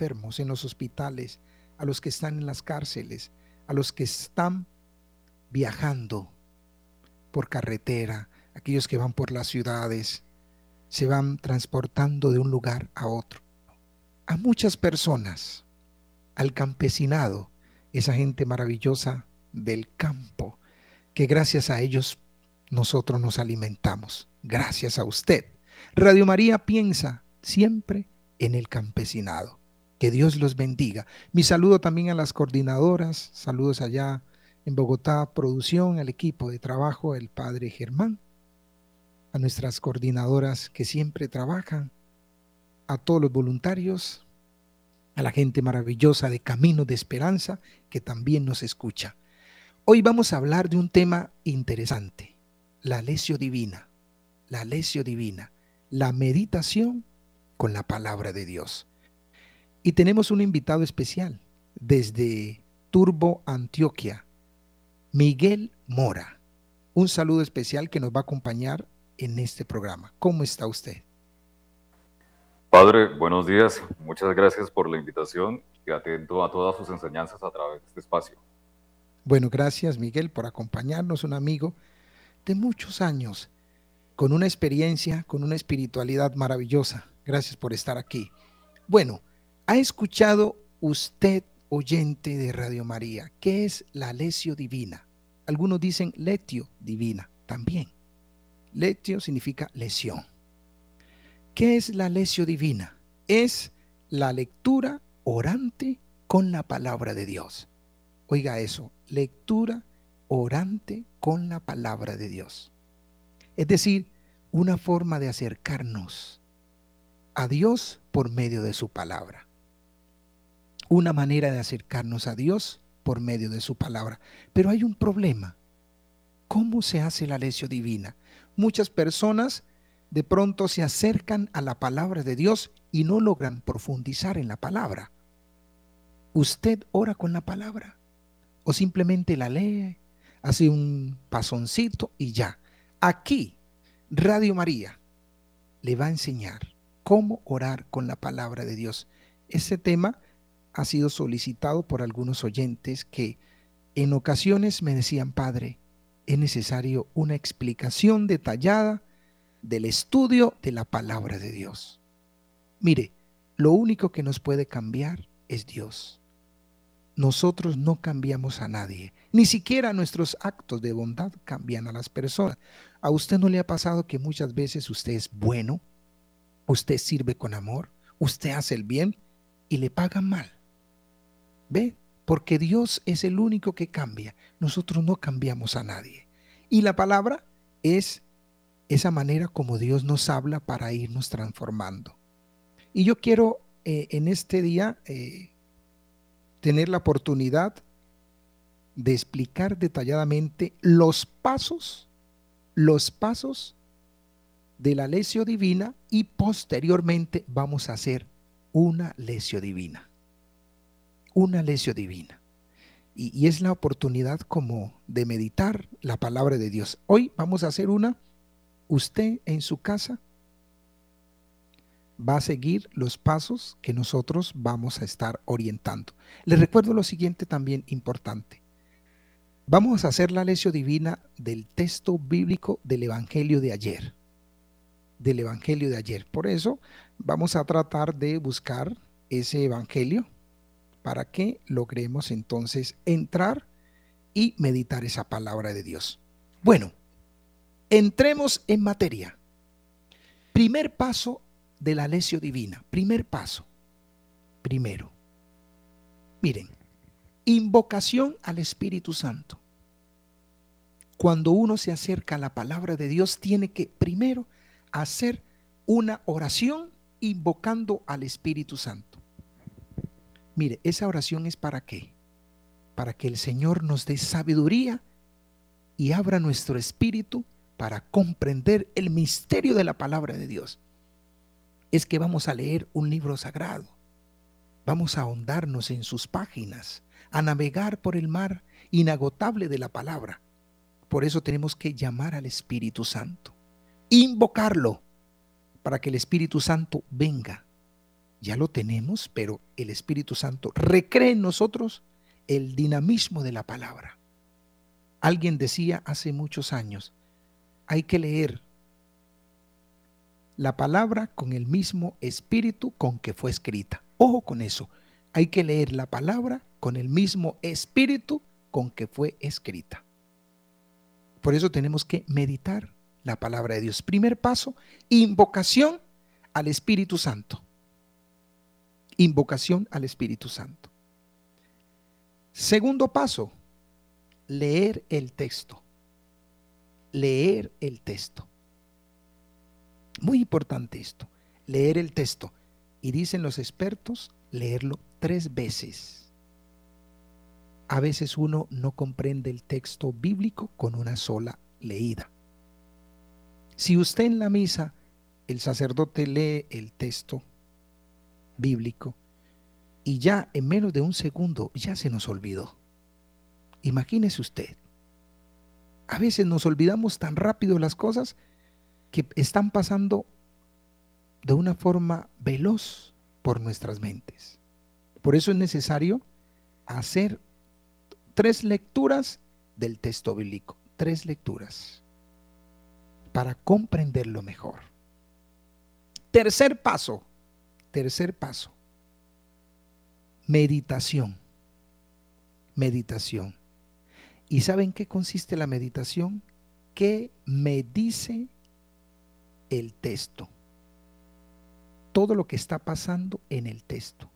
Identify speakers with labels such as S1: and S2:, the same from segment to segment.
S1: enfermos en los hospitales, a los que están en las cárceles, a los que están viajando por carretera, aquellos que van por las ciudades, se van transportando de un lugar a otro. A muchas personas, al campesinado, esa gente maravillosa del campo, que gracias a ellos nosotros nos alimentamos. Gracias a usted. Radio María piensa siempre en el campesinado. Que Dios los bendiga. Mi saludo también a las coordinadoras, saludos allá en Bogotá, producción, al equipo de trabajo, el padre Germán, a nuestras coordinadoras que siempre trabajan, a todos los voluntarios, a la gente maravillosa de Camino de Esperanza que también nos escucha. Hoy vamos a hablar de un tema interesante, la lesio divina, la lesio divina, la meditación con la palabra de Dios. Y tenemos un invitado especial desde Turbo, Antioquia, Miguel Mora. Un saludo especial que nos va a acompañar en este programa. ¿Cómo está usted?
S2: Padre, buenos días. Muchas gracias por la invitación y atento a todas sus enseñanzas a través de este espacio.
S1: Bueno, gracias Miguel por acompañarnos, un amigo de muchos años, con una experiencia, con una espiritualidad maravillosa. Gracias por estar aquí. Bueno, ¿ha escuchado usted oyente de Radio María, ¿qué es la lesio divina? Algunos dicen letio divina también. Letio significa lesión. ¿Qué es la lesio divina? Es la lectura orante con la palabra de Dios. Oiga eso, lectura orante con la palabra de Dios. Es decir, una forma de acercarnos a Dios por medio de su palabra una manera de acercarnos a Dios por medio de su palabra. Pero hay un problema. ¿Cómo se hace la lección divina? Muchas personas de pronto se acercan a la palabra de Dios y no logran profundizar en la palabra. ¿Usted ora con la palabra? ¿O simplemente la lee, hace un pasoncito y ya? Aquí, Radio María le va a enseñar cómo orar con la palabra de Dios. Ese tema ha sido solicitado por algunos oyentes que en ocasiones me decían, Padre, es necesario una explicación detallada del estudio de la palabra de Dios. Mire, lo único que nos puede cambiar es Dios. Nosotros no cambiamos a nadie, ni siquiera nuestros actos de bondad cambian a las personas. ¿A usted no le ha pasado que muchas veces usted es bueno, usted sirve con amor, usted hace el bien y le pagan mal? ¿Ve? Porque Dios es el único que cambia. Nosotros no cambiamos a nadie. Y la palabra es esa manera como Dios nos habla para irnos transformando. Y yo quiero eh, en este día eh, tener la oportunidad de explicar detalladamente los pasos, los pasos de la lesio divina y posteriormente vamos a hacer una lesio divina una lección divina. Y, es la oportunidad como de meditar la palabra de Dios. Hoy vamos a hacer una, usted en su casa va a seguir los pasos que nosotros vamos a estar orientando. Les recuerdo lo siguiente también importante. Vamos a hacer la lección divina del texto bíblico del Evangelio de ayer. Del Evangelio de ayer. Por eso vamos a tratar de buscar ese Evangelio para que logremos entonces entrar y meditar esa palabra de Dios. Bueno, entremos en materia. Primer paso de la lección divina. Primer paso. Primero. Miren, invocación al Espíritu Santo. Cuando uno se acerca a la palabra de Dios, tiene que primero hacer una oración invocando al Espíritu Santo. Mire, esa oración es para qué? Para que el Señor nos dé sabiduría y abra nuestro espíritu para comprender el misterio de la palabra de Dios. Es que vamos a leer un libro sagrado. Vamos a ahondarnos en sus páginas, a navegar por el mar inagotable de la palabra. Por eso tenemos que llamar al Espíritu Santo, invocarlo para que el Espíritu Santo venga ya lo tenemos, pero el Espíritu Santo recree en nosotros el dinamismo de la palabra. Alguien decía hace muchos años, hay que leer la palabra con el mismo espíritu con que fue escrita. Ojo con eso, hay que leer la palabra con el mismo espíritu con que fue escrita. Por eso tenemos que meditar la palabra de Dios. Primer paso, invocación al Espíritu Santo. Invocación al Espíritu Santo. Segundo paso, leer el texto. Leer el texto. Muy importante esto, leer el texto. Y dicen los expertos, leerlo tres veces. A veces uno no comprende el texto bíblico con una sola leída. Si usted en la misa, el sacerdote lee el texto bíblico y ya en menos de un segundo ya se nos olvidó. Imagínese usted. A veces nos olvidamos tan rápido las cosas que están pasando de una forma veloz por nuestras mentes. Por eso es necesario hacer tres lecturas del texto bíblico, tres lecturas para comprenderlo mejor. Tercer paso, tercer paso, meditación, meditación. ¿Y saben qué consiste la meditación? ¿Qué me dice el texto? Todo lo que está pasando en el texto.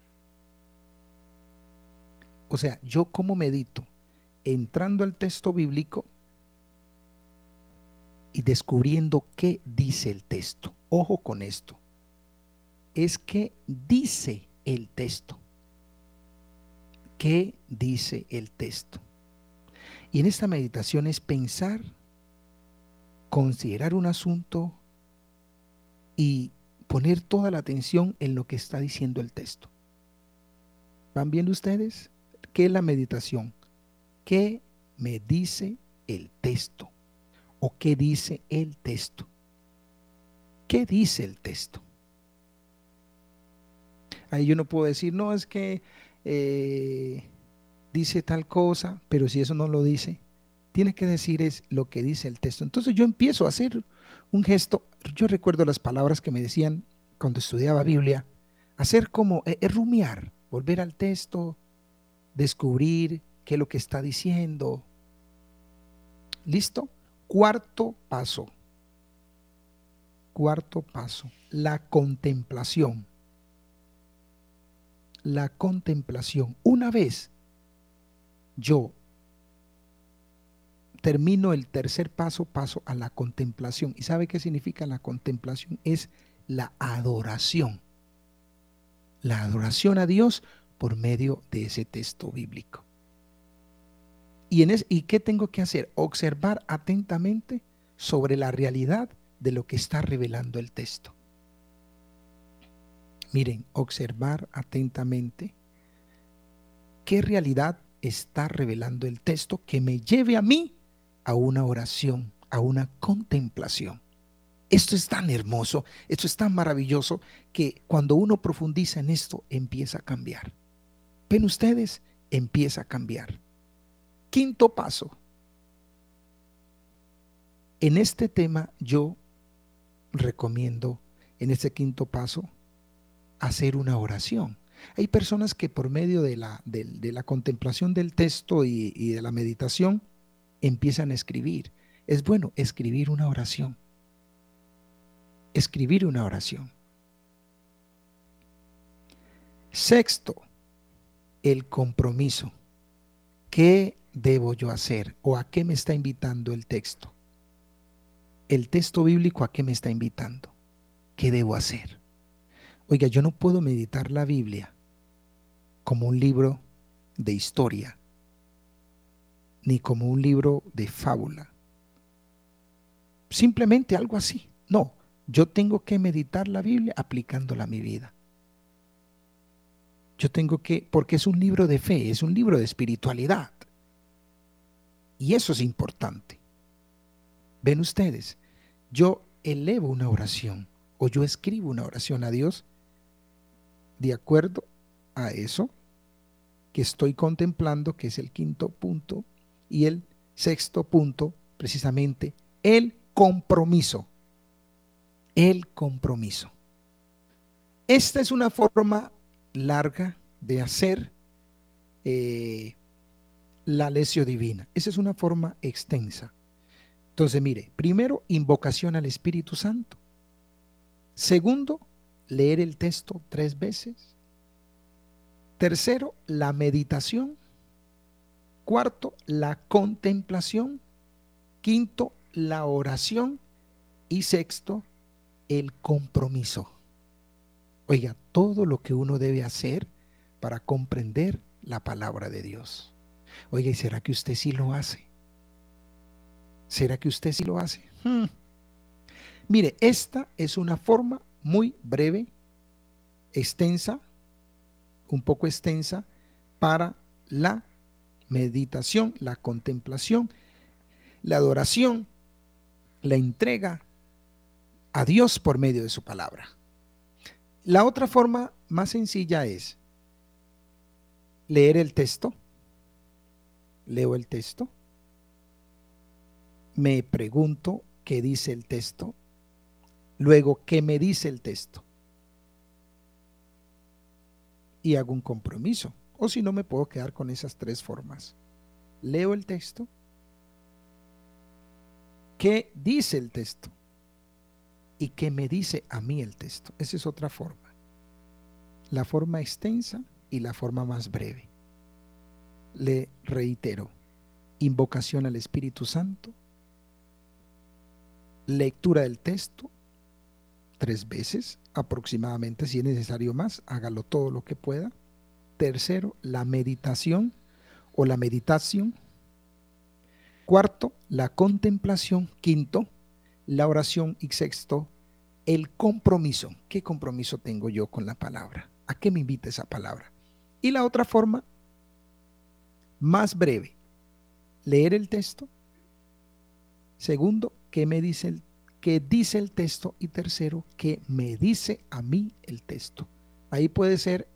S1: O sea, yo como medito, entrando al texto bíblico, y descubriendo qué dice el texto. Ojo con esto. Es que dice el texto. ¿Qué dice el texto? Y en esta meditación es pensar, considerar un asunto y poner toda la atención en lo que está diciendo el texto. ¿Van viendo ustedes? ¿Qué es la meditación? ¿Qué me dice el texto? o qué dice el texto. ¿Qué dice el texto? Ahí yo no puedo decir, no, es que eh, dice tal cosa, pero si eso no lo dice, tiene que decir es lo que dice el texto. Entonces yo empiezo a hacer un gesto. Yo recuerdo las palabras que me decían cuando estudiaba Biblia, hacer como eh, rumiar, volver al texto, descubrir qué es lo que está diciendo. ¿Listo? Cuarto paso. Cuarto paso. La contemplación. La contemplación. Una vez yo termino el tercer paso, paso a la contemplación. ¿Y sabe qué significa la contemplación? Es la adoración. La adoración a Dios por medio de ese texto bíblico. ¿Y, en ¿Y qué tengo que hacer? Observar atentamente sobre la realidad de lo que está revelando el texto. Miren, observar atentamente qué realidad está revelando el texto que me lleve a mí a una oración, a una contemplación. Esto es tan hermoso, esto es tan maravilloso que cuando uno profundiza en esto empieza a cambiar. Ven ustedes, empieza a cambiar. Quinto paso. En este tema yo recomiendo, en este quinto paso, hacer una oración. Hay personas que por medio de la, de, la contemplación del texto y, y de la meditación empiezan a escribir. Es bueno escribir una oración. Escribir una oración. Sexto, el compromiso. ¿Qué debo yo hacer o a qué me está invitando el texto? El texto bíblico a qué me está invitando? ¿Qué debo hacer? Oiga, yo no puedo meditar la Biblia como un libro de historia, ni como un libro de fábula. Simplemente algo así. No, yo tengo que meditar la Biblia aplicándola a mi vida. Yo tengo que, porque es un libro de fe, es un libro de espiritualidad. Y eso es importante. Ven ustedes, yo elevo una oración o yo escribo una oración a Dios de acuerdo a eso que estoy contemplando, que es el quinto punto, y el sexto punto, precisamente, el compromiso. El compromiso. Esta es una forma larga de hacer eh, la lesio divina. Esa es una forma extensa. Entonces, mire, primero, invocación al Espíritu Santo. Segundo, leer el texto tres veces. Tercero, la meditación. Cuarto, la contemplación. Quinto, la oración. Y sexto, el compromiso. Oiga, todo lo que uno debe hacer para comprender la palabra de Dios. Oiga, ¿y será que usted sí lo hace? ¿Será que usted sí lo hace? Hmm. Mire, esta es una forma muy breve, extensa, un poco extensa, para la meditación, la contemplación, la adoración, la entrega a Dios por medio de su palabra. La otra forma más sencilla es leer el texto, leo el texto, me pregunto qué dice el texto, luego qué me dice el texto y hago un compromiso. O si no, me puedo quedar con esas tres formas. Leo el texto. ¿Qué dice el texto? ¿Y qué me dice a mí el texto? Esa es otra forma. La forma extensa y la forma más breve. Le reitero, invocación al Espíritu Santo, lectura del texto tres veces aproximadamente, si es necesario más, hágalo todo lo que pueda. Tercero, la meditación o la meditación. Cuarto, la contemplación. Quinto, la oración. Y sexto, el compromiso. ¿Qué compromiso tengo yo con la palabra? ¿A qué me invita esa palabra? Y la otra forma, más breve, leer el texto. Segundo, ¿qué me dice el, qué dice el texto? Y tercero, ¿qué me dice a mí el texto? Ahí puede ser,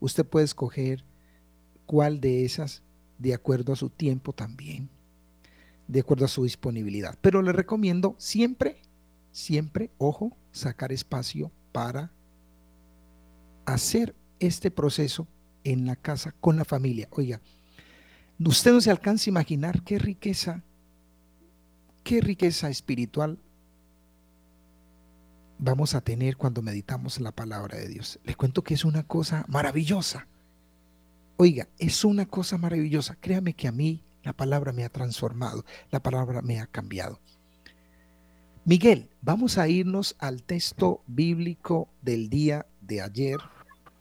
S1: usted puede escoger cuál de esas de acuerdo a su tiempo también, de acuerdo a su disponibilidad. Pero le recomiendo siempre, siempre, ojo, sacar espacio para hacer este proceso en la casa con la familia. Oiga, usted no se alcanza a imaginar qué riqueza, qué riqueza espiritual vamos a tener cuando meditamos la palabra de Dios. Les cuento que es una cosa maravillosa. Oiga, es una cosa maravillosa. Créame que a mí la palabra me ha transformado, la palabra me ha cambiado. Miguel, vamos a irnos al texto bíblico del día de ayer,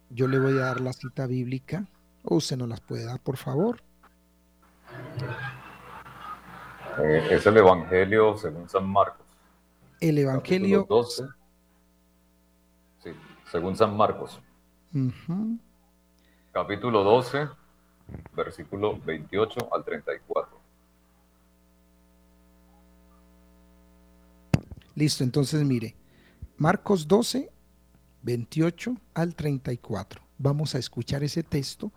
S1: yo le voy a dar la cita bíblica. ¿O usted nos las puede dar, por favor?
S2: Eh, es el Evangelio según San Marcos.
S1: El Evangelio.
S2: 12. Según San Marcos. Capítulo 12, versículo 28 al 34.
S1: Listo, entonces mire, Marcos 12, 28 al 34. Vamos a escuchar ese texto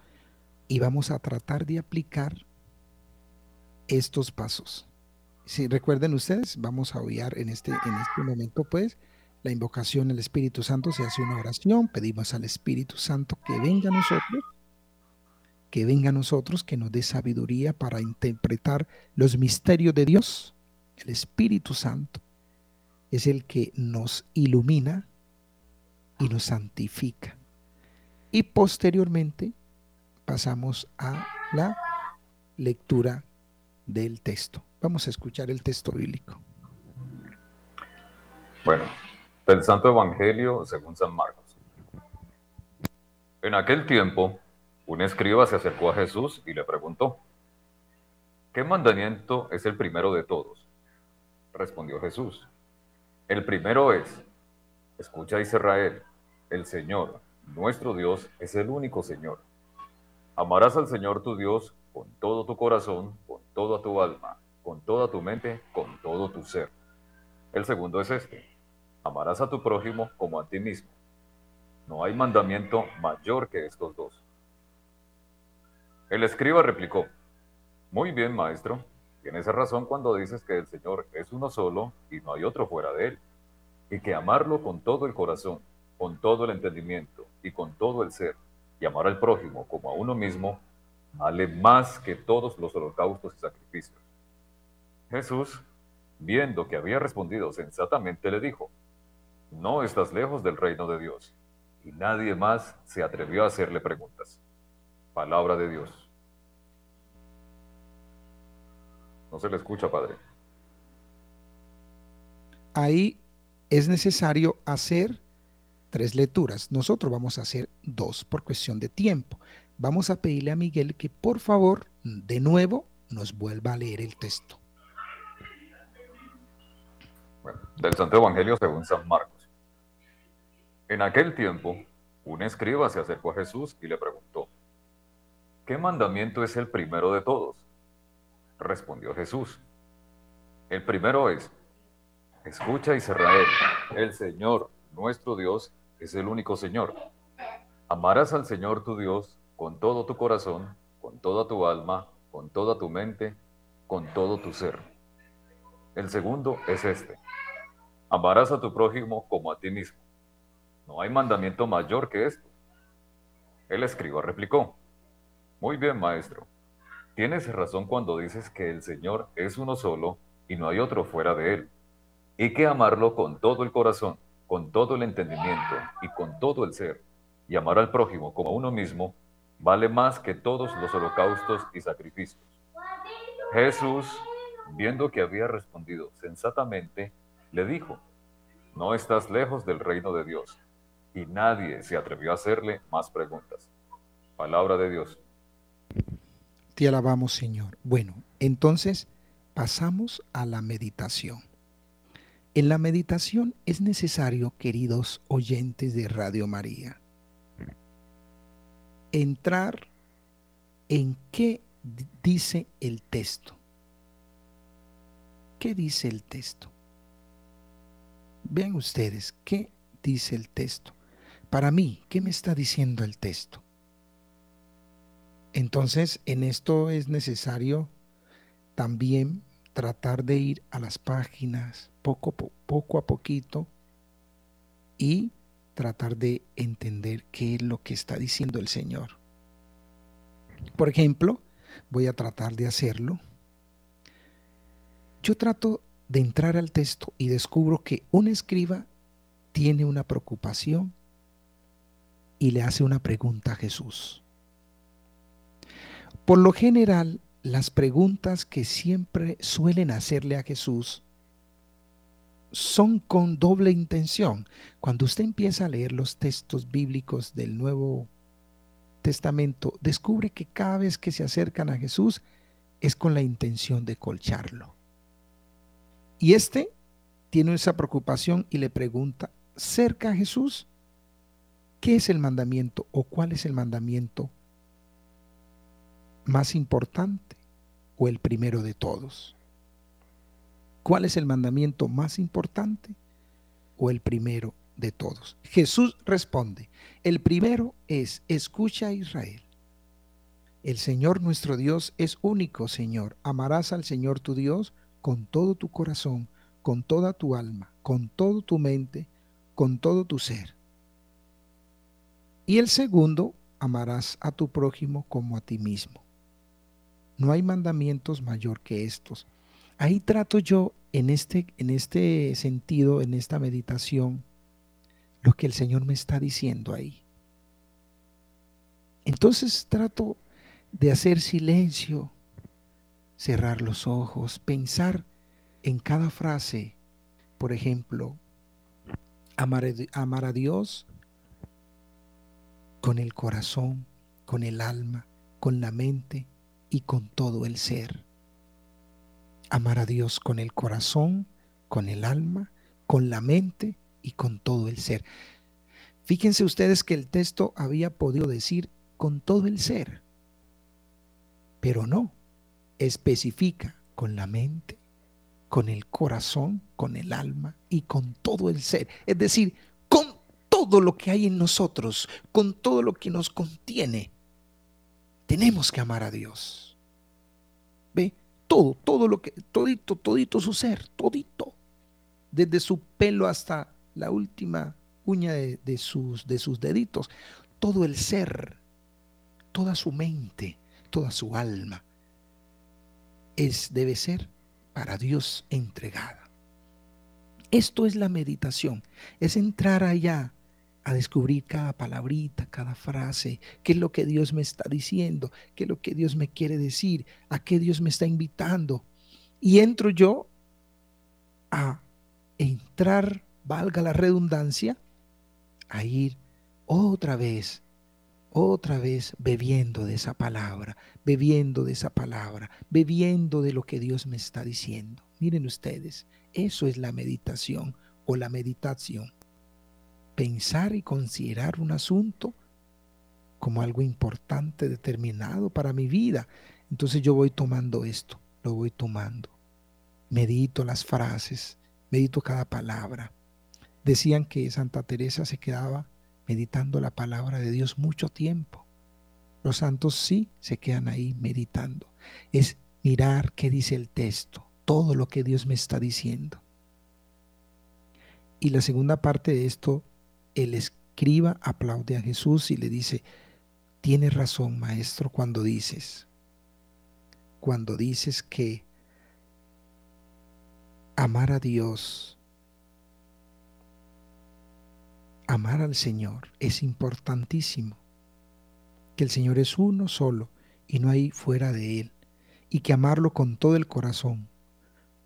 S1: y vamos a tratar de aplicar estos pasos. Si recuerden ustedes, vamos a oír en este, en este momento, pues, la invocación al Espíritu Santo, se hace una oración, pedimos al Espíritu Santo que venga a nosotros, que venga a nosotros, que nos dé sabiduría para interpretar los misterios de Dios. El Espíritu Santo es el que nos ilumina, y nos santifica. Y posteriormente pasamos a la lectura del texto. Vamos a escuchar el texto bíblico.
S2: Bueno, del Santo Evangelio según San Marcos. En aquel tiempo, un escriba se acercó a Jesús y le preguntó, ¿qué mandamiento es el primero de todos? Respondió Jesús, el primero es, escucha Israel, el Señor, nuestro Dios, es el único Señor. Amarás al Señor tu Dios con todo tu corazón, con toda tu alma, con toda tu mente, con todo tu ser. El segundo es este. Amarás a tu prójimo como a ti mismo. No hay mandamiento mayor que estos dos. El escriba replicó, Muy bien, maestro, tienes razón cuando dices que el Señor es uno solo y no hay otro fuera de él, y que amarlo con todo el corazón, con todo el entendimiento y con todo el ser, y amar al prójimo como a uno mismo, vale más que todos los holocaustos y sacrificios. Jesús, viendo que había respondido sensatamente, le dijo, no estás lejos del reino de Dios. Y nadie más se atrevió a hacerle preguntas. Palabra de Dios. No se le escucha, Padre.
S1: Ahí es necesario hacer tres lecturas. Nosotros vamos a hacer dos por cuestión de tiempo. Vamos a pedirle a Miguel que por favor, de nuevo, nos vuelva a leer el texto.
S2: Bueno, del Santo Evangelio según San Marcos. En aquel tiempo, un escriba se acercó a Jesús y le preguntó, ¿qué mandamiento es el primero de todos? Respondió Jesús, el primero es, escucha Israel, el Señor, nuestro Dios, es el único Señor. Amarás al Señor tu Dios con todo tu corazón, con toda tu alma, con toda tu mente, con todo tu ser. El segundo es este. Amarás a tu prójimo como a ti mismo. No hay mandamiento mayor que esto. El escriba replicó, Muy bien, maestro. Tienes razón cuando dices que el Señor es uno solo y no hay otro fuera de él, y que amarlo con todo el corazón, con todo el entendimiento y con todo el ser, y amar al prójimo como a uno mismo, vale más que todos los holocaustos y sacrificios. Jesús, viendo que había respondido sensatamente, le dijo, no estás lejos del reino de Dios. Y nadie se atrevió a hacerle más preguntas. Palabra de Dios.
S1: Te alabamos, Señor. Bueno, entonces pasamos a la meditación. En la meditación es necesario, queridos oyentes de Radio María, entrar en qué dice el texto. ¿Qué dice el texto? Vean ustedes, ¿qué dice el texto? Para mí, ¿qué me está diciendo el texto? Entonces, en esto es necesario también tratar de ir a las páginas poco, a poquito y tratar de entender qué es lo que está diciendo el Señor. Por ejemplo, voy a tratar de hacerlo. Yo trato de entrar al texto y descubro que un escriba tiene una preocupación y le hace una pregunta a Jesús. Por lo general, las preguntas que siempre suelen hacerle a Jesús son con doble intención. Cuando usted empieza a leer los textos bíblicos del Nuevo Testamento, descubre que cada vez que se acercan a Jesús es con la intención de colcharlo. Y este tiene esa preocupación y le pregunta, cerca a Jesús, ¿qué es el mandamiento o cuál es el mandamiento más importante o el primero de todos? ¿Cuál es el mandamiento más importante o el primero de todos? Jesús responde, el primero es, escucha a Israel. El Señor nuestro Dios es único, Señor. Amarás al Señor tu Dios con todo tu corazón, con toda tu alma, con toda tu mente, con todo tu ser. Y el segundo, amarás a tu prójimo como a ti mismo. No hay mandamientos mayor que estos. Ahí trato yo en este, en este sentido, en esta meditación, lo que el Señor me está diciendo ahí. Entonces trato de hacer silencio, cerrar los ojos, pensar en cada frase. Por ejemplo, amar, amar a Dios con el corazón, con el alma, con la mente y con todo el ser amar a Dios con el corazón, con el alma, con la mente y con todo el ser. Fíjense ustedes que el texto había podido decir con todo el ser, pero no, especifica con la mente, con el corazón, con el alma y con todo el ser. Es decir, todo lo que hay en nosotros, con todo lo que nos contiene, tenemos que amar a Dios. ¿Ve? Todo, todo lo que, todito, todito su ser, todito. Desde su pelo hasta la última uña de, sus, de sus deditos. Todo el ser, toda su mente, toda su alma, es, debe ser para Dios entregada. Esto es la meditación, es entrar allá a descubrir cada palabrita, cada frase, qué es lo que Dios me está diciendo, qué es lo que Dios me quiere decir, a qué Dios me está invitando. Y entro yo a entrar, valga la redundancia, a ir otra vez, otra vez bebiendo de esa palabra, bebiendo de esa palabra, bebiendo de lo que Dios me está diciendo. Miren ustedes, eso es la meditación o la meditación. Pensar y considerar un asunto como algo importante, determinado para mi vida. Entonces yo voy tomando esto, lo voy tomando. Medito las frases, medito cada palabra. Decían que Santa Teresa se quedaba meditando la palabra de Dios mucho tiempo. Los santos sí se quedan ahí meditando. Es mirar qué dice el texto, todo lo que Dios me está diciendo. Y la segunda parte de esto, el escriba aplaude a Jesús y le dice, tienes razón, maestro, cuando dices, cuando dices que amar a Dios amar al Señor es importantísimo, que el Señor es uno solo y no hay fuera de Él, y que amarlo con todo el corazón,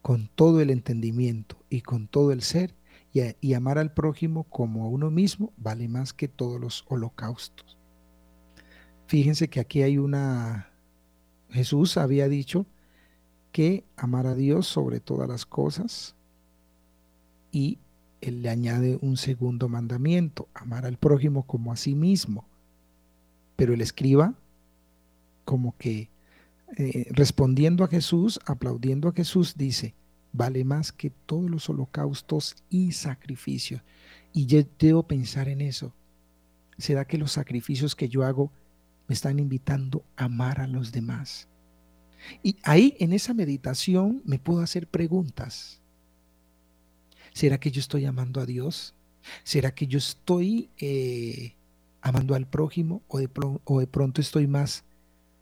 S1: con todo el entendimiento y con todo el ser, y, amar al prójimo como a uno mismo vale más que todos los holocaustos. Fíjense que aquí hay una... Jesús había dicho que amar a Dios sobre todas las cosas y él le añade un segundo mandamiento, amar al prójimo como a sí mismo. Pero el escriba, como que eh, respondiendo a Jesús, aplaudiendo a Jesús, dice, vale más que todos los holocaustos y sacrificios. Y yo debo pensar en eso. ¿Será que los sacrificios que yo hago me están invitando a amar a los demás? Y ahí en esa meditación me puedo hacer preguntas. ¿Será que yo estoy amando a Dios? ¿Será que yo estoy eh, amando al prójimo o de, o de pronto estoy más,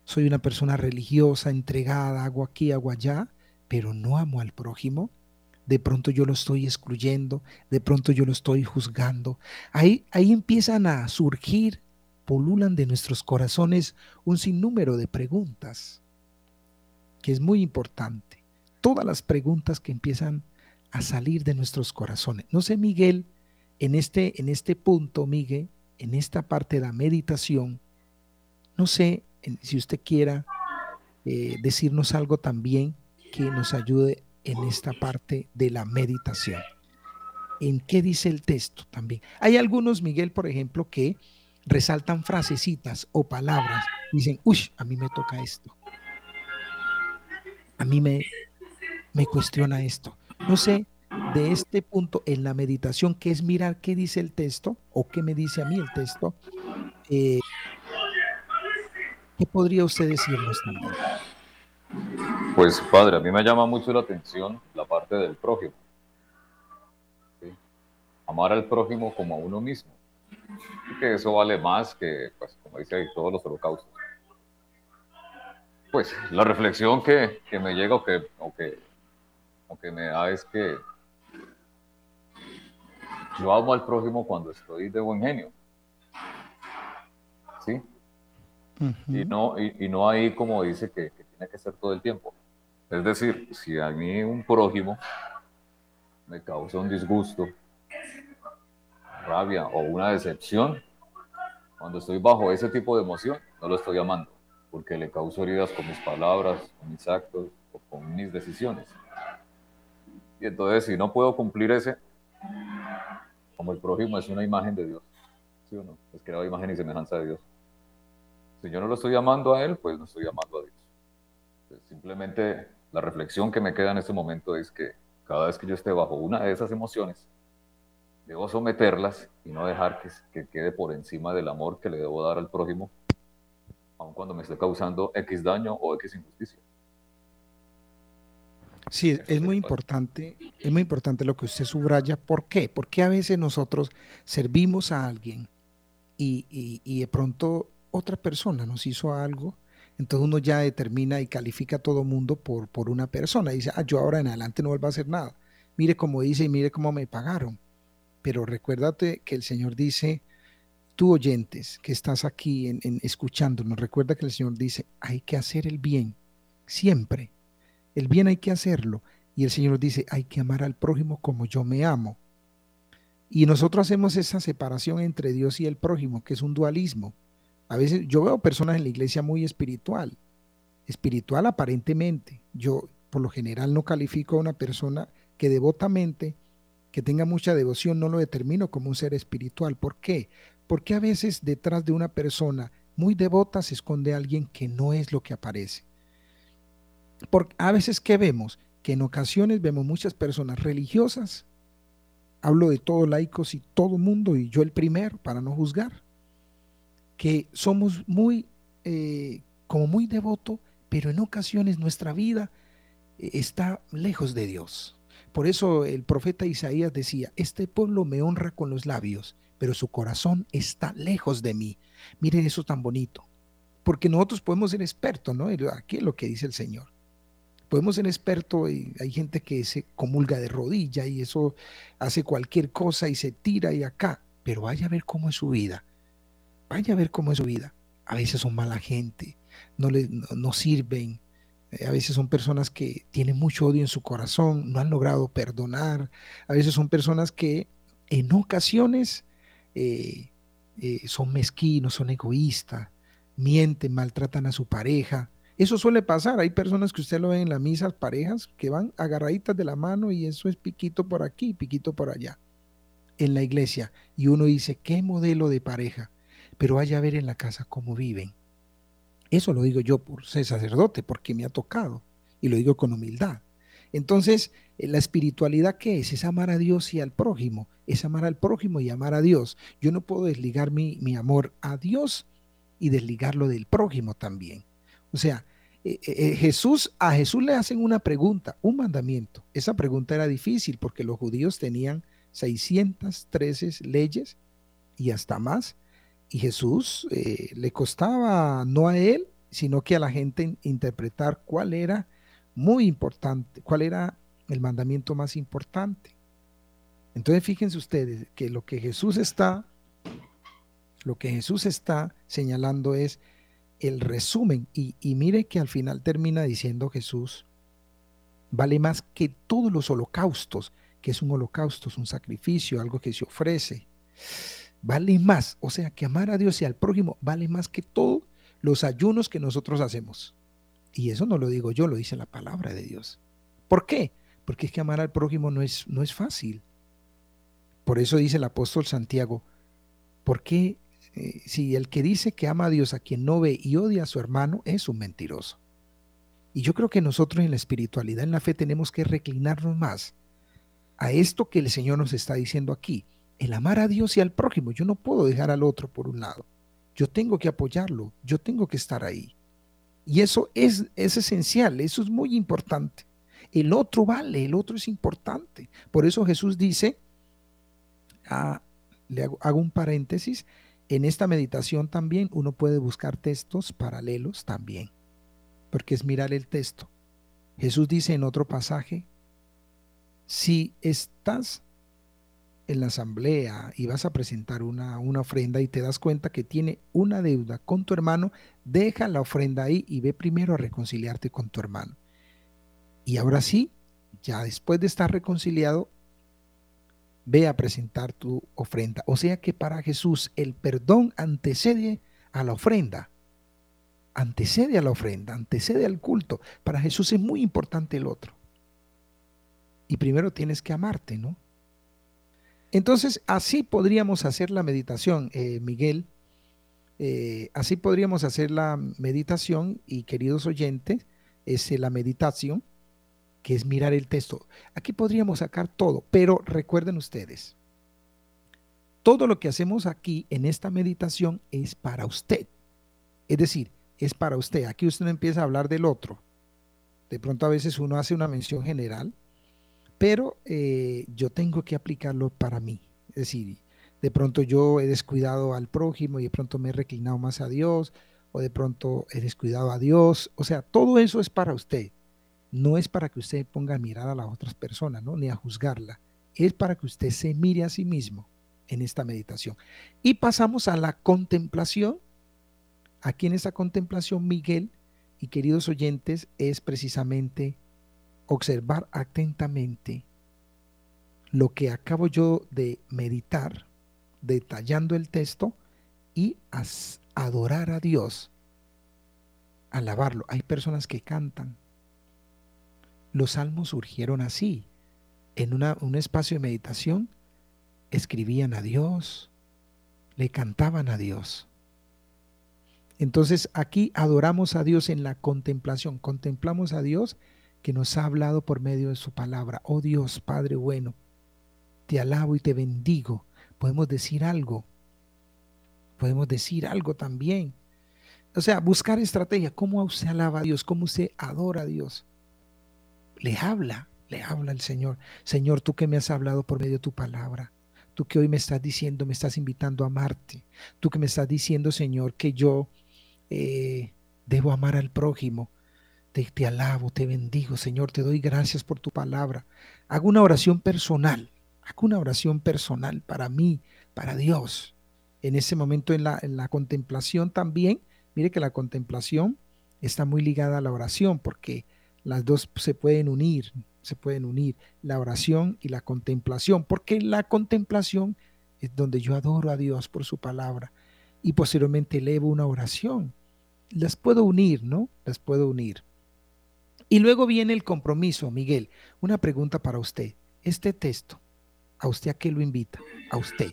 S1: soy una persona religiosa, entregada, hago aquí, hago allá, pero no amo al prójimo? De pronto yo lo estoy excluyendo, de pronto yo lo estoy juzgando. Ahí, ahí empiezan a surgir, polulan de nuestros corazones un sinnúmero de preguntas, que es muy importante. Todas las preguntas que empiezan a salir de nuestros corazones. No sé, Miguel, en este, en este punto, Miguel, en esta parte de la meditación, no sé si usted quiera eh, decirnos algo también que nos ayude en esta parte de la meditación. ¿En qué dice el texto también? Hay algunos, Miguel, por ejemplo, que resaltan frasecitas o palabras. Dicen, uy, a mí me toca esto. A mí me, me cuestiona esto. No sé, de este punto en la meditación, que es mirar qué dice el texto o qué me dice a mí el texto, eh, ¿qué podría usted decirnos también?
S2: Pues padre, a mí me llama mucho la atención la parte del prójimo. Amar al prójimo como a uno mismo. que eso vale más que, pues, como dice ahí, todos los holocaustos. Pues la reflexión que, que me llega o que, o que me da es que yo amo al prójimo cuando estoy de buen genio. ¿Sí? y, no, y, no ahí como dice que, tiene que ser todo el tiempo. Es decir, si a mí un prójimo me causa un disgusto, rabia o una decepción, cuando estoy bajo ese tipo de emoción, no lo estoy amando, porque le causo heridas con mis palabras, con mis actos o con mis decisiones. Y entonces, si no puedo cumplir ese, como el prójimo es una imagen de Dios, ¿sí o no? Es creado imagen y semejanza de Dios. Si yo no lo estoy amando a Él, pues no estoy amando a Dios. simplemente la reflexión que me queda en este momento es que cada vez que yo esté bajo una de esas emociones, Debo someterlas y no dejar que, que quede por encima del amor que le debo dar al prójimo, aun cuando me esté causando X daño o X injusticia.
S1: Sí, es muy importante, es muy importante lo que usted subraya. ¿Por qué? Porque a veces nosotros servimos a alguien y, y, de pronto otra persona nos hizo algo, entonces uno ya determina y califica a todo mundo por, por una persona. Y dice, ah, yo ahora en adelante no vuelvo a hacer nada. Mire cómo dice y mire cómo me pagaron. Pero recuérdate que el Señor dice, tú oyentes que estás aquí en, escuchándonos, recuerda que el Señor dice, hay que hacer el bien, siempre el bien hay que hacerlo. Y el Señor dice, hay que amar al prójimo como yo me amo. Y nosotros hacemos esa separación entre Dios y el prójimo, que es un dualismo. A veces yo veo personas en la iglesia muy espiritual, espiritual aparentemente. Yo por lo general no califico a una persona que devotamente, que tenga mucha devoción, no lo determino como un ser espiritual. ¿Por qué? Porque a veces detrás de una persona muy devota se esconde alguien que no es lo que aparece. Porque a veces que vemos que en ocasiones vemos muchas personas religiosas, hablo de todos laicos y todo mundo, y yo el primero, para no juzgar, que somos muy, eh, como muy devoto, pero en ocasiones nuestra vida eh, está lejos de Dios. Por eso el profeta Isaías decía, este pueblo me honra con los labios, pero su corazón está lejos de mí. Miren eso tan bonito, porque nosotros podemos ser expertos, ¿no? Aquí es lo que dice el Señor podemos ser expertos y hay gente que se comulga de rodilla y eso hace cualquier cosa y se tira y acá, pero vaya a ver cómo es su vida. Vaya a ver cómo es su vida. A veces son mala gente, no, le, no, sirven, eh, a veces son personas que tienen mucho odio en su corazón, no han logrado perdonar, a veces son personas que en ocasiones eh, eh, son mezquinos, son egoístas, mienten, maltratan a su pareja, eso suele pasar. Hay personas que usted lo ve en la misa, parejas que van agarraditas de la mano y eso es piquito por aquí, piquito por allá. En la iglesia. Y uno dice, ¿qué modelo de pareja? Pero vaya a ver en la casa cómo viven. Eso lo digo yo por ser sacerdote, porque me ha tocado. Y lo digo con humildad. Entonces, eh, la espiritualidad, ¿qué es? Es amar a Dios y al prójimo. Es amar al prójimo y amar a Dios. Yo no puedo desligar mi, mi amor a Dios y desligarlo del prójimo también. O sea, eh, eh, Jesús, a Jesús le hacen una pregunta, un mandamiento. Esa pregunta era difícil porque los judíos tenían 613 leyes y hasta más. Y Jesús le costaba no a él, sino que a la gente interpretar cuál era muy importante, cuál era el mandamiento más importante. Entonces fíjense ustedes que lo que Jesús está, lo que Jesús está señalando es el resumen. Y, mire que al final termina diciendo Jesús, vale más que todos los holocaustos, que es un holocausto, es un sacrificio, algo que se ofrece. Vale más, o sea, que amar a Dios y al prójimo vale más que todos los ayunos que nosotros hacemos. Y eso no lo digo yo, lo dice la palabra de Dios. ¿Por qué? Porque es que amar al prójimo no es, no es fácil. Por eso dice el apóstol Santiago, ¿por qué eh, si el que dice que ama a Dios a quien no ve y odia a su hermano es un mentiroso. Y yo creo que nosotros en la espiritualidad, en la fe, tenemos que reclinarnos más a esto que el Señor nos está diciendo aquí. El amar a Dios y al prójimo. Yo no puedo dejar al otro por un lado. Yo tengo que apoyarlo. Yo tengo que estar ahí. Y eso es, es esencial. Eso es muy importante. El otro vale, el otro es importante. Por eso Jesús dice, ah, le hago un paréntesis, en esta meditación también uno puede buscar textos paralelos también, porque es mirar el texto. Jesús dice en otro pasaje, si estás en la asamblea y vas a presentar una, una, ofrenda y te das cuenta que tiene una deuda con tu hermano, deja la ofrenda ahí y ve primero a reconciliarte con tu hermano. Y ahora sí, ya después de estar reconciliado, ve a presentar tu ofrenda. O sea que para Jesús el perdón antecede a la ofrenda. Antecede a la ofrenda, antecede al culto. Para Jesús es muy importante el otro. Y primero tienes que amarte, ¿no? Entonces, así podríamos hacer la meditación, eh, Miguel. Eh, así podríamos hacer la meditación y queridos oyentes, es la meditación que es mirar el texto. Aquí podríamos sacar todo, pero recuerden ustedes, todo lo que hacemos aquí en esta meditación es para usted. Es decir, es para usted. Aquí usted no empieza a hablar del otro. De pronto a veces uno hace una mención general, pero eh, yo tengo que aplicarlo para mí. Es decir, de pronto yo he descuidado al prójimo y de pronto me he reclinado más a Dios, o de pronto he descuidado a Dios. O sea, todo eso es para usted. No es para que usted ponga a mirar a las otras personas, ¿no? ni a juzgarla. Es para que usted se mire a sí mismo en esta meditación. Y pasamos a la contemplación. Aquí en esta contemplación, Miguel y queridos oyentes, es precisamente observar atentamente lo que acabo yo de meditar, detallando el texto, y adorar a Dios, alabarlo. Hay personas que cantan. Los salmos surgieron así, en un espacio de meditación escribían a Dios, le cantaban a Dios. Entonces aquí adoramos a Dios en la contemplación, contemplamos a Dios que nos ha hablado por medio de su palabra. Oh Dios, Padre bueno, te alabo y te bendigo. Podemos decir algo, podemos decir algo también. O sea, buscar estrategia, cómo usted alaba a Dios, cómo usted adora a Dios. Le habla, le habla el Señor. Señor, tú que me has hablado por medio de tu palabra. Tú que hoy me estás diciendo, me estás invitando a amarte. Tú que me estás diciendo, Señor, que yo eh, debo amar al prójimo. Te, alabo, te bendigo, Señor, te doy gracias por tu palabra. Hago una oración personal, hago una oración personal para mí, para Dios. En ese momento en la, en la contemplación también, mire que la contemplación está muy ligada a la oración porque las dos se pueden unir, se pueden unir la oración y la contemplación, porque la contemplación es donde yo adoro a Dios por su palabra y posteriormente elevo una oración. Las puedo unir, ¿no? Las puedo unir. Y luego viene el compromiso, Miguel. Una pregunta para usted. Este texto, ¿a usted a qué lo invita? A usted.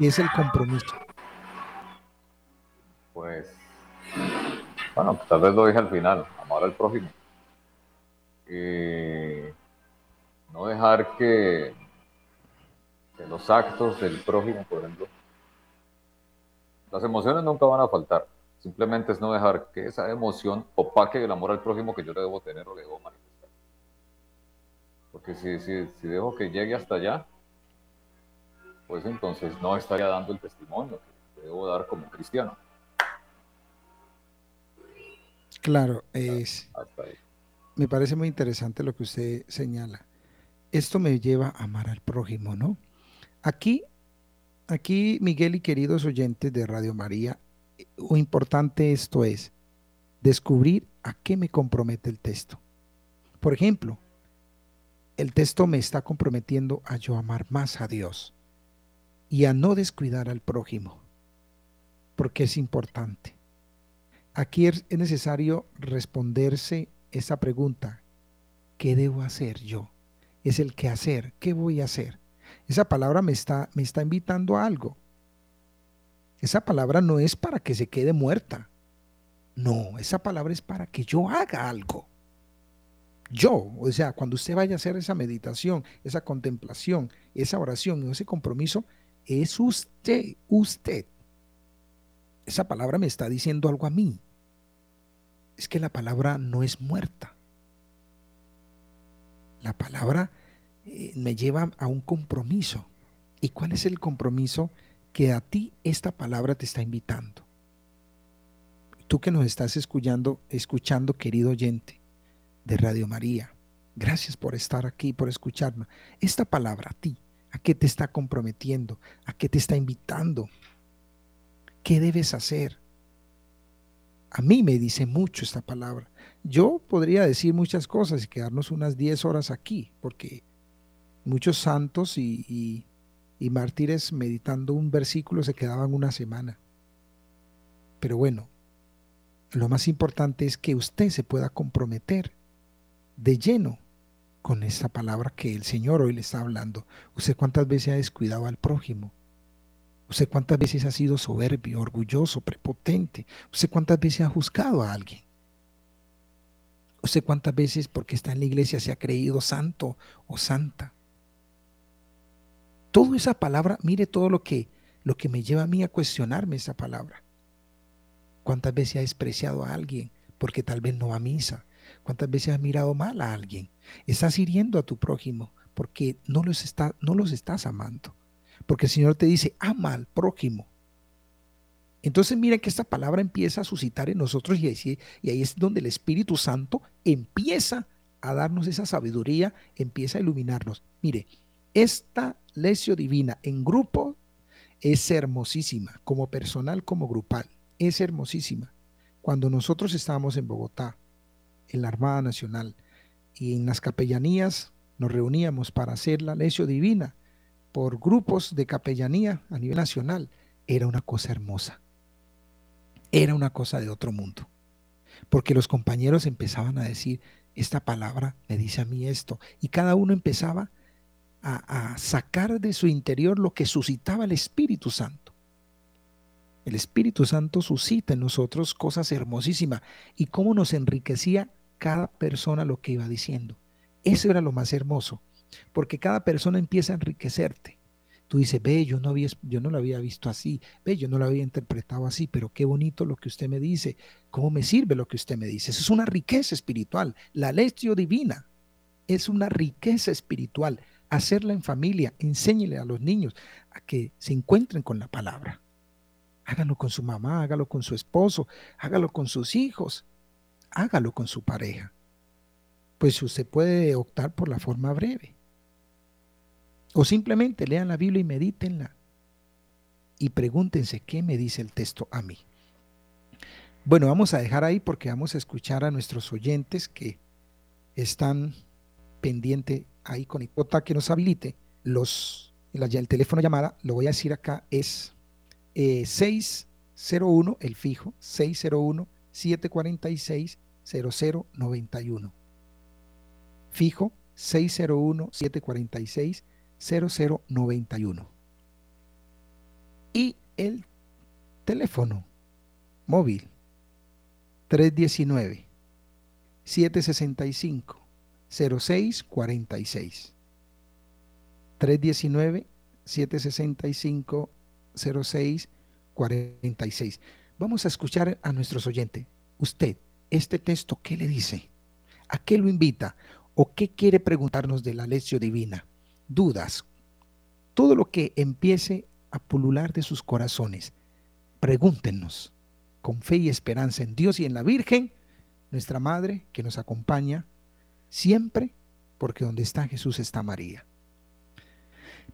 S1: Y es el compromiso.
S2: Pues, bueno, tal vez lo dije al final, amar al prójimo. Eh, no dejar que, los actos del prójimo, por ejemplo, las emociones nunca van a faltar. Simplemente es no dejar que esa emoción opaque el amor al prójimo que yo le debo tener o le debo manifestar. Porque si, si, si dejo que llegue hasta allá, pues entonces no estaría dando el testimonio que debo dar como cristiano.
S1: Claro, es. Me parece muy interesante lo que usted señala. Esto me lleva a amar al prójimo, ¿no? Aquí, aquí, Miguel y queridos oyentes de Radio María, lo importante esto es descubrir a qué me compromete el texto. Por ejemplo, el texto me está comprometiendo a yo amar más a Dios y a no descuidar al prójimo, porque es importante. Aquí es necesario responderse esa pregunta, ¿qué debo hacer yo? Es el qué hacer, ¿qué voy a hacer? Esa palabra me está, me está invitando a algo. Esa palabra no es para que se quede muerta. No, esa palabra es para que yo haga algo. Yo, o sea, cuando usted vaya a hacer esa meditación, esa contemplación, esa oración, ese compromiso, es usted, usted. Esa palabra me está diciendo algo a mí es que la palabra no es muerta. La palabra eh, me lleva a un compromiso. ¿Y cuál es el compromiso que a ti esta palabra te está invitando? Tú que nos estás escuchando, escuchando, querido oyente de Radio María, gracias por estar aquí, por escucharme. Esta palabra a ti, ¿a qué te está comprometiendo? ¿A qué te está invitando? ¿Qué debes hacer? A mí me dice mucho esta palabra. Yo podría decir muchas cosas y quedarnos unas 10 horas aquí, porque muchos santos y, y, mártires meditando un versículo se quedaban una semana. Pero bueno, lo más importante es que usted se pueda comprometer de lleno con esta palabra que el Señor hoy le está hablando. ¿Usted cuántas veces ha descuidado al prójimo? ¿Usted cuántas veces ha sido soberbio, orgulloso, prepotente? ¿Usted cuántas veces ha juzgado a alguien? ¿Usted cuántas veces porque está en la iglesia se ha creído santo o santa? Toda esa palabra, mire todo lo que, lo que me lleva a mí a cuestionarme esa palabra. ¿Cuántas veces ha despreciado a alguien porque tal vez no va a misa? ¿Cuántas veces has mirado mal a alguien? Estás hiriendo a tu prójimo porque no los, está, no los estás amando. Porque el Señor te dice, ama al prójimo. Entonces miren que esta palabra empieza a suscitar en nosotros y ahí, y ahí es donde el Espíritu Santo empieza a darnos esa sabiduría, empieza a iluminarnos. Mire, esta lección divina en grupo es hermosísima, como personal, como grupal, es hermosísima. Cuando nosotros estábamos en Bogotá, en la Armada Nacional, y en las capellanías nos reuníamos para hacer la lección divina por grupos de capellanía a nivel nacional, era una cosa hermosa. Era una cosa de otro mundo. Porque los compañeros empezaban a decir, esta palabra me dice a mí esto. Y cada uno empezaba a, sacar de su interior lo que suscitaba el Espíritu Santo. El Espíritu Santo suscita en nosotros cosas hermosísimas y cómo nos enriquecía cada persona lo que iba diciendo. Eso era lo más hermoso, porque cada persona empieza a enriquecerte. Tú dices, ve, yo no, había, yo no lo había visto así, ve, yo no lo había interpretado así, pero qué bonito lo que usted me dice, cómo me sirve lo que usted me dice. Eso es una riqueza espiritual. La lección divina es una riqueza espiritual. Hacerla en familia, enséñele a los niños a que se encuentren con la palabra. Hágalo con su mamá, hágalo con su esposo, hágalo con sus hijos hágalo con su pareja. Pues usted puede optar por la forma breve. O simplemente lean la Biblia y medítenla. Y pregúntense qué me dice el texto a mí. Bueno, vamos a dejar ahí porque vamos a escuchar a nuestros oyentes que están pendientes ahí con hipota que nos habilite. Los, el, teléfono llamada, lo voy a decir acá, es 601, eh, el fijo, 601 746 0091. Fijo 601-746-0091. Y el teléfono móvil 319 765 0646. 319 765 0646. Vamos a escuchar a nuestros oyentes. Usted este texto, ¿qué le dice? ¿A qué lo invita? ¿O qué quiere preguntarnos de la lección divina? Dudas. Todo lo que empiece a pulular de sus corazones, pregúntenos con fe y esperanza en Dios y en la Virgen, nuestra Madre, que nos acompaña siempre, porque donde está Jesús está María.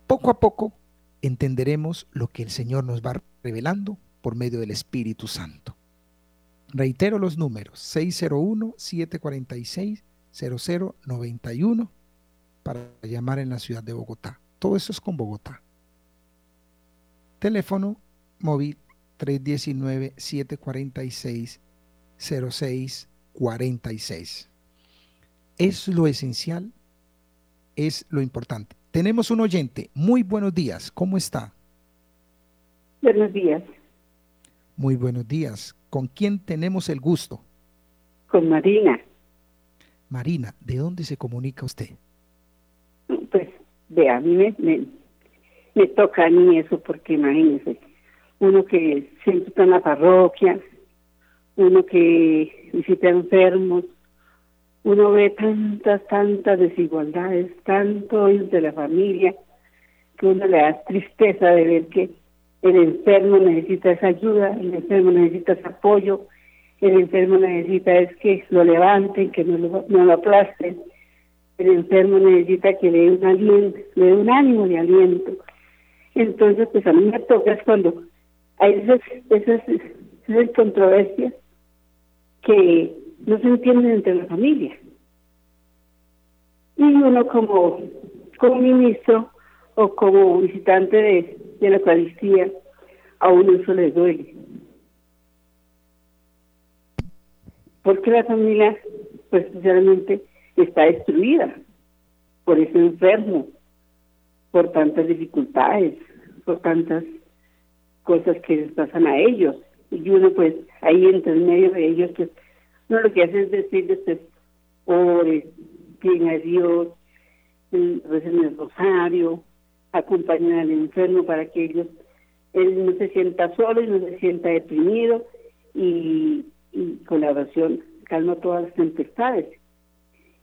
S1: Poco a poco entenderemos lo que el Señor nos va revelando por medio del Espíritu Santo. Reitero los números, 601-746-0091 para llamar en la ciudad de Bogotá. Todo eso es con Bogotá. Teléfono móvil 319-746-0646. Es lo esencial, es lo importante. Tenemos un oyente. Muy buenos días. ¿Cómo está?
S3: Buenos días.
S1: Muy buenos días. ¿Con quién tenemos el gusto?
S3: Con Marina.
S1: Marina, ¿de dónde se comunica usted?
S3: Pues, de a mí me, toca a mí eso porque imagínese, uno que siempre está en la parroquia, uno que visita enfermos, uno ve tantas, tantas desigualdades, tanto de la familia, que uno le da tristeza de ver que el enfermo necesita esa ayuda, el enfermo necesita ese apoyo, el enfermo necesita es que lo levanten, que no lo, no lo aplasten, el enfermo necesita que le dé un aliento, le dé un ánimo de aliento. Entonces, pues a mí me toca cuando hay esas, esas, esas controversias que no se entienden entre la familia. Y uno como, como ministro o como visitante de, de la Eucaristía, a uno eso le duele. Porque la familia, pues especialmente, está destruida por ese enfermo, por tantas dificultades, por tantas cosas que les pasan a ellos. Y uno, pues, ahí entre en medio de ellos, pues, uno lo que hace es decirles, pues, ore, piden a Dios, recen el rosario, acompañen al enfermo para que ellos, él no se sienta solo y no se sienta deprimido y, y con la oración calma todas las tempestades.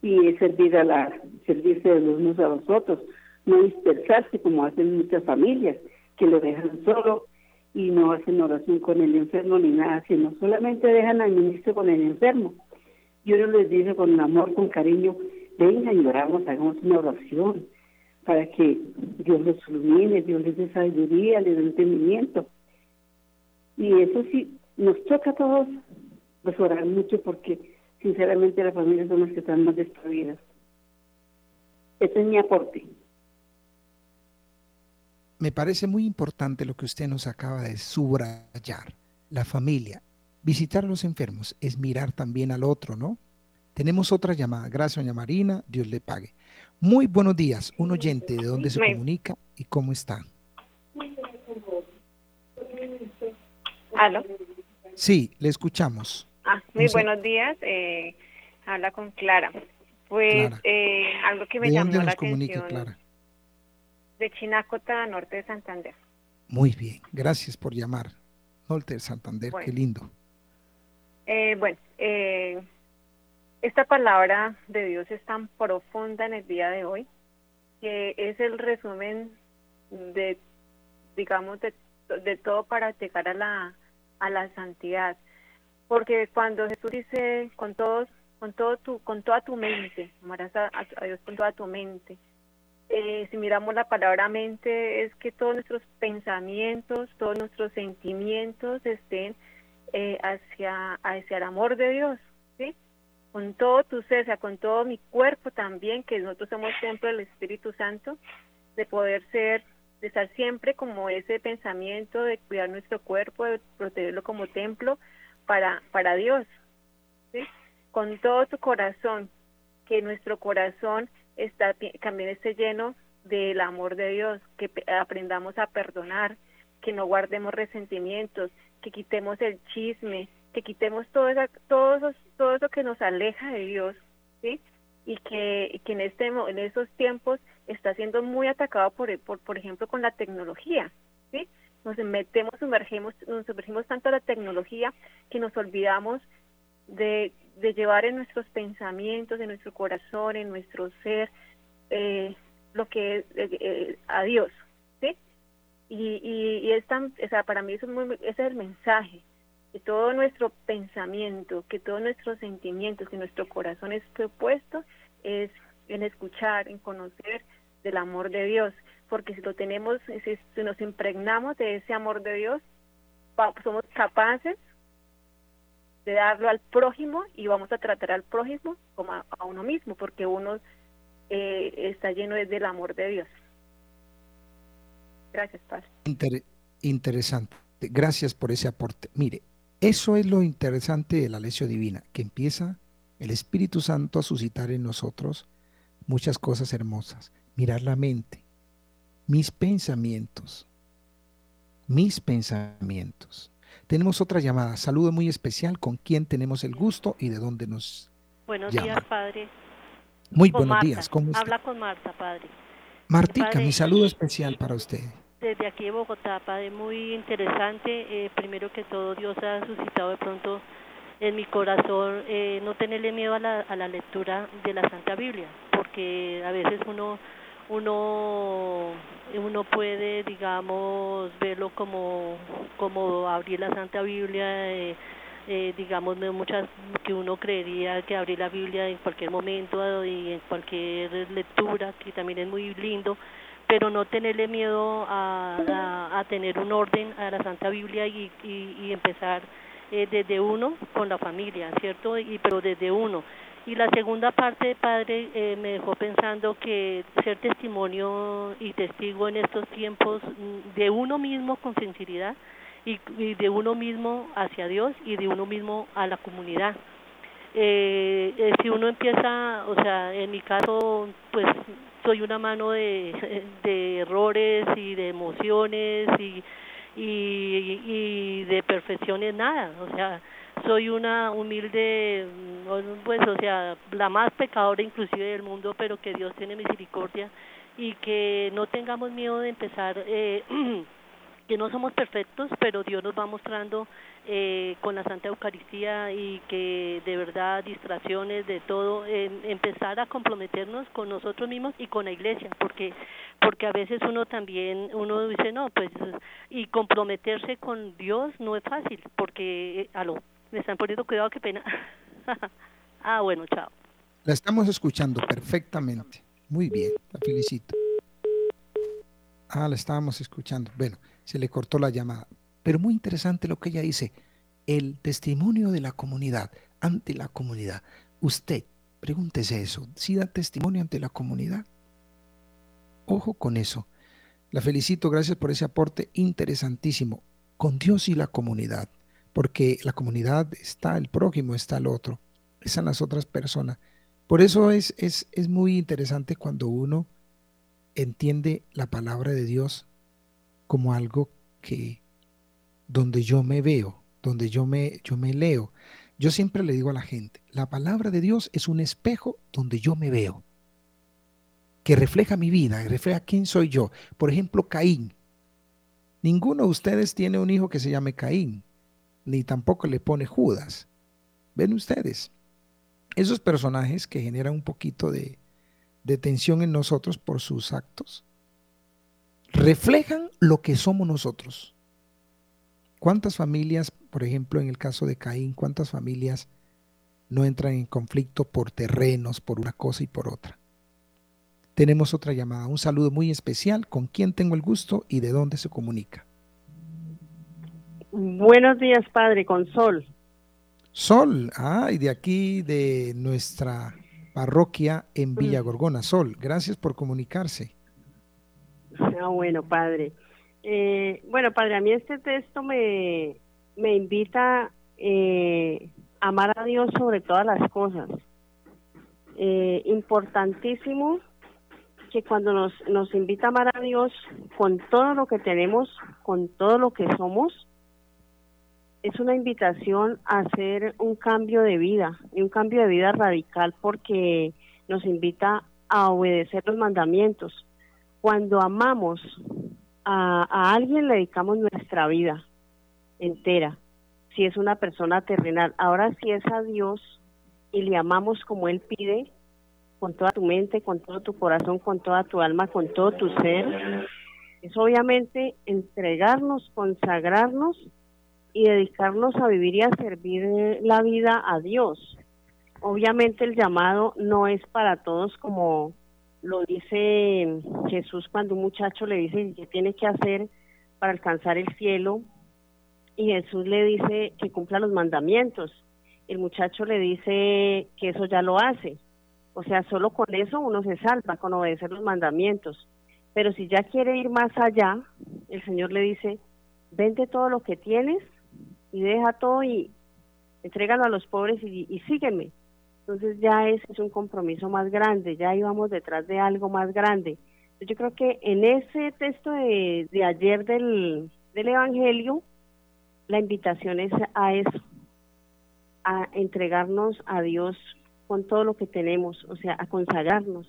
S3: Y es servir a la, servirse de los unos a los otros, no dispersarse como hacen muchas familias que lo dejan solo y no hacen oración con el enfermo ni nada, sino solamente dejan al ministro con el enfermo. Yo no les dice con amor, con cariño, vengan y oramos, hagamos una oración para que Dios los ilumine, Dios les dé sabiduría, les dé entendimiento. Y eso sí, nos toca a todos pues, orar mucho porque sinceramente las familias son las que están más destruidas. Ese es mi aporte.
S1: Me parece muy importante lo que usted nos acaba de subrayar. La familia. Visitar a los enfermos es mirar también al otro, ¿no? Tenemos otra llamada. Gracias, doña Marina. Dios le pague. Muy buenos días. Un oyente, ¿de dónde se comunica y cómo está?
S4: ¿Aló?
S1: Sí, le escuchamos.
S4: Ah, muy buenos días. Eh, habla con Clara. Pues Eh, algo que me llamó la atención. Clara? De Chinacota, norte de Santander.
S1: Muy bien, gracias por llamar. Norte de Santander, qué lindo.
S4: Eh, bueno, eh, esta palabra de Dios es tan profunda en el día de hoy que es el resumen de, digamos, de, de todo para llegar a la, a la santidad. Porque cuando Jesús dice con todos, con todo tu, con toda tu mente, amarás a, Dios con toda tu mente. Eh, si miramos la palabra mente, es que todos nuestros pensamientos, todos nuestros sentimientos estén eh, hacia, hacia el amor de Dios, ¿sí? Con todo tu ser, o sea, con todo mi cuerpo también, que nosotros somos templo del Espíritu Santo, de poder ser, de estar siempre como ese pensamiento de cuidar nuestro cuerpo, de protegerlo como templo, para, para Dios, ¿sí? con todo tu corazón, que nuestro corazón está, también esté lleno del amor de Dios, que aprendamos a perdonar, que no guardemos resentimientos, que quitemos el chisme, que quitemos todo eso, todo eso, todo eso que nos aleja de Dios, ¿sí? Y que, que en este en esos tiempos está siendo muy atacado por, por, por ejemplo, con la tecnología, ¿sí? nos metemos, sumergimos, nos sumergimos tanto a la tecnología que nos olvidamos de, de llevar en nuestros pensamientos, en nuestro corazón, en nuestro ser, eh, lo que es eh, eh, a Dios, ¿sí? Y, y, es tan, o sea, para mí eso es ese es el mensaje, que todo nuestro pensamiento, que todos nuestros sentimientos, que nuestro corazón esté puesto es en escuchar, en conocer del amor de Dios porque si lo tenemos, si, nos impregnamos de ese amor de Dios, somos capaces de darlo al prójimo y vamos a tratar al prójimo como a, uno mismo, porque uno eh, está lleno del amor de Dios. Gracias, Padre.
S1: interesante. Gracias por ese aporte. Mire, eso es lo interesante de la lección divina, que empieza el Espíritu Santo a suscitar en nosotros muchas cosas hermosas. Mirar la mente, mis pensamientos. Mis pensamientos. Tenemos otra llamada. Saludo muy especial. ¿Con quién tenemos el gusto y de dónde nos
S5: Buenos días, padre.
S1: Muy buenos días. ¿Cómo está?
S5: Habla con Marta, padre.
S1: Martica, mi saludo especial para usted.
S5: Desde aquí de Bogotá, padre, muy interesante. Eh, primero que todo, Dios ha suscitado de pronto en mi corazón eh, no tenerle miedo a la, a la lectura de la Santa Biblia, porque a veces uno uno uno puede digamos verlo como como abrir la Santa Biblia eh, eh, digamos muchas que uno creería que abrir la Biblia en cualquier momento y en cualquier lectura que también es muy lindo pero no tenerle miedo a, a, tener un orden a la Santa Biblia y, y, empezar eh, desde uno con la familia cierto y pero desde uno y la segunda parte, padre, eh, me dejó pensando que ser testimonio y testigo en estos tiempos mm, de uno mismo con sinceridad y, de uno mismo hacia Dios y de uno mismo a la comunidad. Eh, eh, si uno empieza, o sea, en mi caso, pues soy una mano de, de errores y de emociones y, y, y de perfecciones nada, o sea, soy una humilde, mm, pues o sea, la más pecadora inclusive del mundo, pero que Dios tiene misericordia y que no tengamos miedo de empezar, eh, que no somos perfectos, pero Dios nos va mostrando eh, con la Santa Eucaristía y que de verdad distracciones de todo, empezar a comprometernos con nosotros mismos y con la iglesia, porque porque a veces uno también, uno dice, no, pues, y comprometerse con Dios no es fácil, porque, eh, aló, me están poniendo cuidado, qué pena. ah, bueno, chao.
S1: La estamos escuchando perfectamente. Muy bien, la felicito. Ah, la estábamos escuchando. Bueno, se le cortó la llamada. Pero muy interesante lo que ella dice. El testimonio de la comunidad, ante la comunidad. Usted, pregúntese eso. ¿Sí da testimonio ante la comunidad? Ojo con eso. La felicito, gracias por ese aporte interesantísimo. Con Dios y la comunidad. Porque la comunidad está el prójimo, está el otro. Están las otras personas. Por eso es, es, es muy interesante cuando uno entiende la palabra de Dios como algo que donde yo me veo, donde yo me, yo me leo. Yo siempre le digo a la gente, la palabra de Dios es un espejo donde yo me veo, que refleja mi vida, que refleja quién soy yo. Por ejemplo, Caín. Ninguno de ustedes tiene un hijo que se llame Caín, ni tampoco le pone Judas. Ven ustedes, esos personajes que generan un poquito de, tensión en nosotros por sus actos, reflejan lo que somos nosotros. ¿Cuántas familias, por ejemplo, en el caso de Caín, cuántas familias no entran en conflicto por terrenos, por una cosa y por otra? Tenemos otra llamada. Un saludo muy especial. ¿Con quién tengo el gusto y de dónde se comunica?
S6: Buenos días, padre, con Sol.
S1: Sol, ah, y de aquí de nuestra parroquia en Villa Gorgona. Sol, gracias por comunicarse.
S6: Ah, bueno, padre. Eh, bueno, padre, a mí este texto me, me invita eh, a amar a Dios sobre todas las cosas. Eh, importantísimo que cuando nos, nos invita a amar a Dios con todo lo que tenemos, con todo lo que somos, es una invitación a hacer un cambio de vida, y un cambio de vida radical porque nos invita a obedecer los mandamientos. Cuando amamos a, alguien le dedicamos nuestra vida entera, si es una persona terrenal. Ahora si es a Dios y le amamos como Él pide, con toda tu mente, con todo tu corazón, con toda tu alma, con todo tu ser, es obviamente entregarnos, consagrarnos y dedicarnos a vivir y a servir la vida a Dios. Obviamente el llamado no es para todos como lo dice Jesús cuando un muchacho le dice qué tiene que hacer para alcanzar el cielo y Jesús le dice que cumpla los mandamientos. El muchacho le dice que eso ya lo hace. O sea, solo con eso uno se salva, con obedecer los mandamientos. Pero si ya quiere ir más allá, el Señor le dice, vende todo lo que tienes y deja todo y entrégalo a los pobres y, sígueme. Entonces ya es, es un compromiso más grande, ya íbamos detrás de algo más grande. Yo creo que en ese texto de, de ayer del, del Evangelio, la invitación es a eso, a entregarnos a Dios con todo lo que tenemos, o sea, a consagrarnos.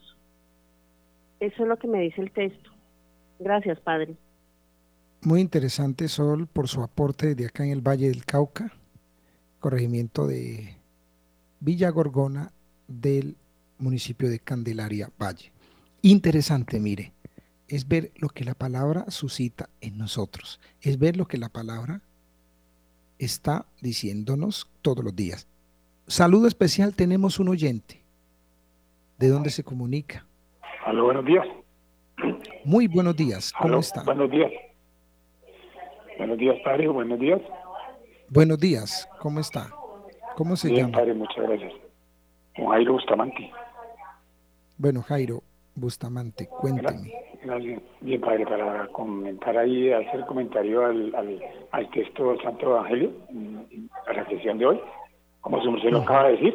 S6: Eso es lo que me dice el texto. Gracias, Padre.
S1: Muy interesante, Sol, por su aporte de acá en el Valle del Cauca, corregimiento de Villa Gorgona del municipio de Candelaria Valle. Interesante, mire, es ver lo que la palabra suscita en nosotros, es ver lo que la palabra está diciéndonos todos los días. Saludo especial, tenemos un oyente. ¿De dónde se comunica?
S7: Aló, buenos días.
S1: Muy buenos días, ¿cómo está?
S7: Buenos días. Buenos días, padre, buenos días.
S1: Buenos días, ¿cómo está? ¿Cómo se
S7: Bien,
S1: llama?
S7: padre, muchas gracias. Con Jairo Bustamante.
S1: Bueno, Jairo Bustamante, cuénteme.
S7: Gracias. Bien, padre, para comentar ahí, hacer comentario al, al, al texto del Santo Evangelio, a la sesión de hoy, como su merced lo acaba de decir,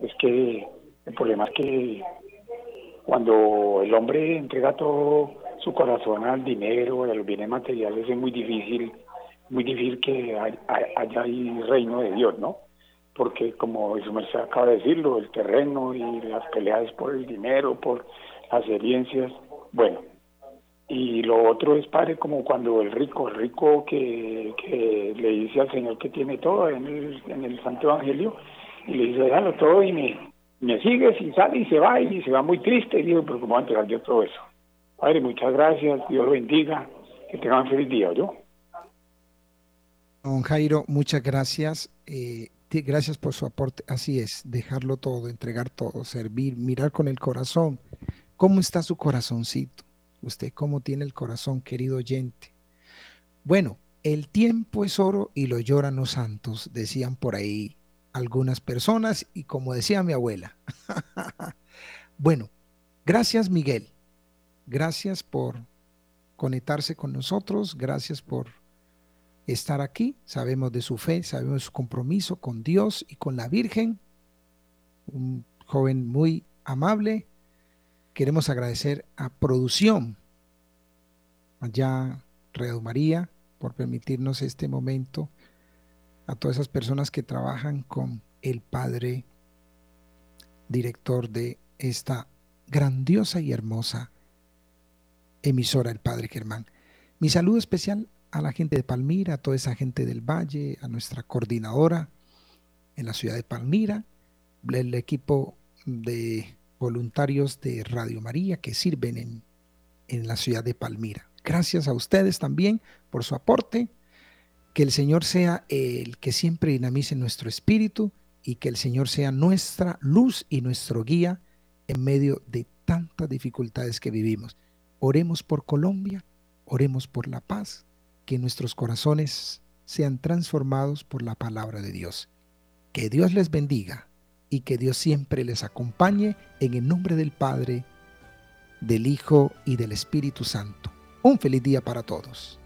S7: es que el problema es que cuando el hombre entrega todo su corazón al dinero, a los bienes materiales, es muy difícil, muy difícil que haya ahí reino de Dios, ¿no? porque como su merced acaba de decirlo, el terreno y las peleas por el dinero, por las herencias, Bueno, y lo otro es, padre, como cuando el rico, el rico que, le dice al Señor que tiene todo en el, en el Santo Evangelio, y le dice, déjalo todo y me, me sigue, y sale y se va, y se va muy triste, y digo, pero ¿cómo voy a entregar yo todo eso? Padre, muchas gracias, Dios lo bendiga, que tengan feliz día, ¿yo?
S1: Don Jairo, muchas gracias. Eh, gracias por su aporte. Así es, dejarlo todo, entregar todo, servir, mirar con el corazón. ¿Cómo está su corazoncito? Usted cómo tiene el corazón, querido oyente. Bueno, el tiempo es oro y lo lloran los santos, decían por ahí algunas personas y como decía mi abuela. bueno, gracias Miguel. Gracias por conectarse con nosotros. Gracias por estar aquí. Sabemos de su fe, sabemos de su compromiso con Dios y con la Virgen. Un joven muy amable, queremos agradecer a Producción, allá Radio María, por permitirnos este momento, a todas esas personas que trabajan con el Padre, director de esta grandiosa y hermosa emisora, el Padre Germán. Mi saludo especial a la gente de Palmira, a toda esa gente del Valle, a nuestra coordinadora en la ciudad de Palmira, el equipo de voluntarios de Radio María que sirven en, en la ciudad de Palmira. Gracias a ustedes también por su aporte. Que el Señor sea el que siempre dinamice nuestro espíritu y que el Señor sea nuestra luz y nuestro guía en medio de tantas dificultades que vivimos. Oremos por Colombia, oremos por la paz, que nuestros corazones sean transformados por la palabra de Dios. Que Dios les bendiga y que Dios siempre les acompañe en el nombre del Padre, del Hijo y del Espíritu Santo. Un feliz día para todos.